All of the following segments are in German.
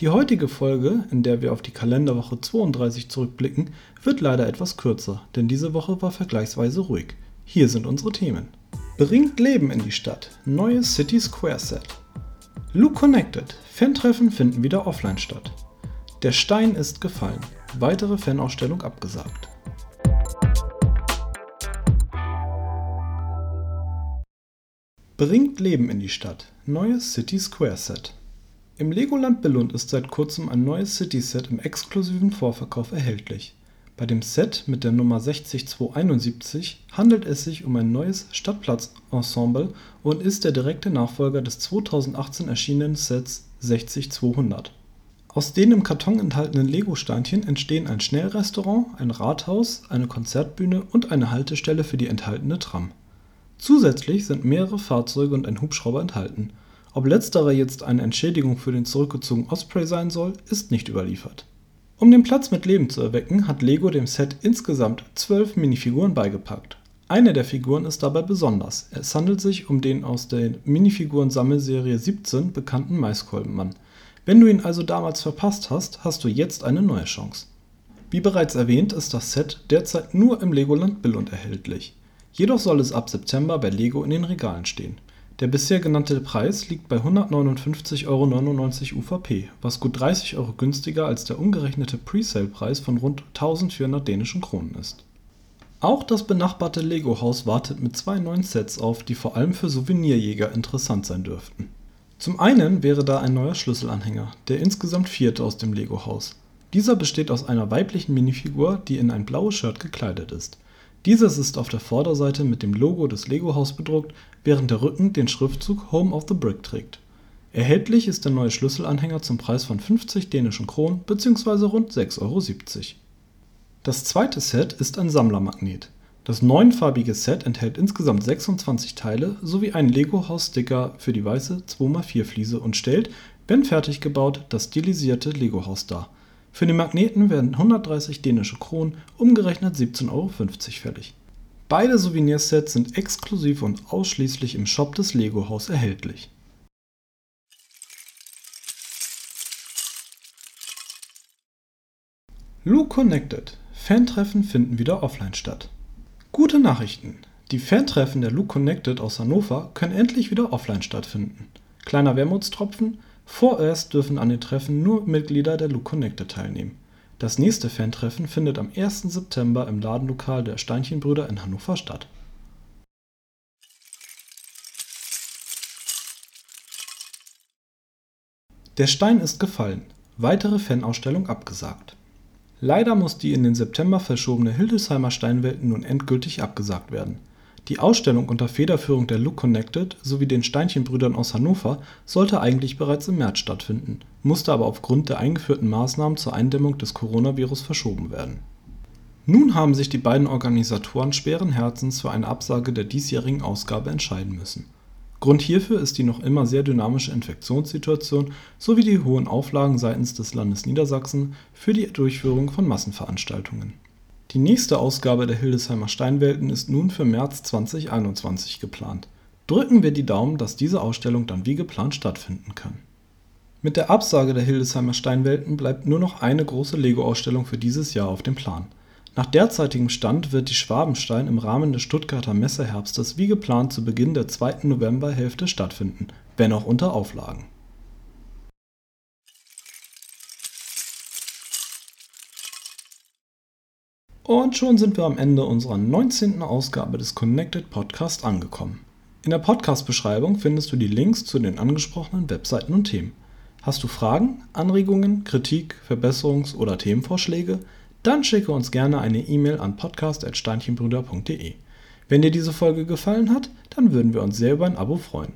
Die heutige Folge, in der wir auf die Kalenderwoche 32 zurückblicken, wird leider etwas kürzer, denn diese Woche war vergleichsweise ruhig. Hier sind unsere Themen. Bringt Leben in die Stadt. Neues City Square Set. Luke Connected. Fantreffen finden wieder offline statt. Der Stein ist gefallen. Weitere Fanausstellung abgesagt. Bringt Leben in die Stadt. Neues City Square Set. Im Legoland Billund ist seit kurzem ein neues City-Set im exklusiven Vorverkauf erhältlich. Bei dem Set mit der Nummer 60271 handelt es sich um ein neues Stadtplatz-Ensemble und ist der direkte Nachfolger des 2018 erschienenen Sets 60200. Aus den im Karton enthaltenen Lego-Steinchen entstehen ein Schnellrestaurant, ein Rathaus, eine Konzertbühne und eine Haltestelle für die enthaltene Tram. Zusätzlich sind mehrere Fahrzeuge und ein Hubschrauber enthalten ob letzterer jetzt eine Entschädigung für den zurückgezogenen Osprey sein soll, ist nicht überliefert. Um den Platz mit Leben zu erwecken, hat Lego dem Set insgesamt zwölf Minifiguren beigepackt. Eine der Figuren ist dabei besonders. Es handelt sich um den aus der Minifiguren-Sammelserie 17 bekannten Maiskolbenmann. Wenn du ihn also damals verpasst hast, hast du jetzt eine neue Chance. Wie bereits erwähnt, ist das Set derzeit nur im Legoland Billund erhältlich. Jedoch soll es ab September bei Lego in den Regalen stehen. Der bisher genannte Preis liegt bei 159,99 Euro UVP, was gut 30 Euro günstiger als der umgerechnete Presale-Preis von rund 1400 dänischen Kronen ist. Auch das benachbarte Lego-Haus wartet mit zwei neuen Sets auf, die vor allem für Souvenirjäger interessant sein dürften. Zum einen wäre da ein neuer Schlüsselanhänger, der insgesamt vierte aus dem Lego-Haus. Dieser besteht aus einer weiblichen Minifigur, die in ein blaues Shirt gekleidet ist dieses ist auf der Vorderseite mit dem Logo des Lego-Haus bedruckt, während der Rücken den Schriftzug Home of the Brick trägt. Erhältlich ist der neue Schlüsselanhänger zum Preis von 50 dänischen Kronen bzw. rund 6,70 Euro. Das zweite Set ist ein Sammlermagnet. Das neunfarbige Set enthält insgesamt 26 Teile sowie einen Lego-Haus-Sticker für die weiße 2x4-Fliese und stellt, wenn fertig gebaut, das stilisierte Lego-Haus dar für den Magneten werden 130 dänische Kronen, umgerechnet 17,50 Euro fällig. Beide Souvenirsets sind exklusiv und ausschließlich im Shop des Lego Haus erhältlich. Luke Connected. Fantreffen finden wieder offline statt. Gute Nachrichten. Die Fantreffen der Luke Connected aus Hannover können endlich wieder offline stattfinden. Kleiner Wermutstropfen, Vorerst dürfen an den Treffen nur Mitglieder der Look Connected teilnehmen. Das nächste Fantreffen findet am 1. September im Ladenlokal der Steinchenbrüder in Hannover statt. Der Stein ist gefallen. Weitere Fanausstellung abgesagt. Leider muss die in den September verschobene Hildesheimer Steinwelt nun endgültig abgesagt werden die Ausstellung unter Federführung der Look Connected sowie den Steinchenbrüdern aus Hannover sollte eigentlich bereits im März stattfinden, musste aber aufgrund der eingeführten Maßnahmen zur Eindämmung des Coronavirus verschoben werden. Nun haben sich die beiden Organisatoren schweren Herzens für eine Absage der diesjährigen Ausgabe entscheiden müssen. Grund hierfür ist die noch immer sehr dynamische Infektionssituation sowie die hohen Auflagen seitens des Landes Niedersachsen für die Durchführung von Massenveranstaltungen die nächste Ausgabe der Hildesheimer Steinwelten ist nun für März 2021 geplant. Drücken wir die Daumen, dass diese Ausstellung dann wie geplant stattfinden kann. Mit der Absage der Hildesheimer Steinwelten bleibt nur noch eine große Lego-Ausstellung für dieses Jahr auf dem Plan. Nach derzeitigem Stand wird die Schwabenstein im Rahmen des Stuttgarter Messeherbstes wie geplant zu Beginn der zweiten Novemberhälfte stattfinden, wenn auch unter Auflagen Und schon sind wir am Ende unserer 19. Ausgabe des Connected Podcast angekommen. In der Podcast-Beschreibung findest du die Links zu den angesprochenen Webseiten und Themen. Hast du Fragen, Anregungen, Kritik, Verbesserungs- oder Themenvorschläge? Dann schicke uns gerne eine E-Mail an podcast.steinchenbrüder.de. Wenn dir diese Folge gefallen hat, dann würden wir uns sehr über ein Abo freuen.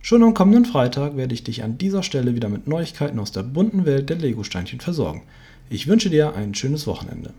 Schon am kommenden Freitag werde ich dich an dieser Stelle wieder mit Neuigkeiten aus der bunten Welt der Lego-Steinchen versorgen. Ich wünsche dir ein schönes Wochenende.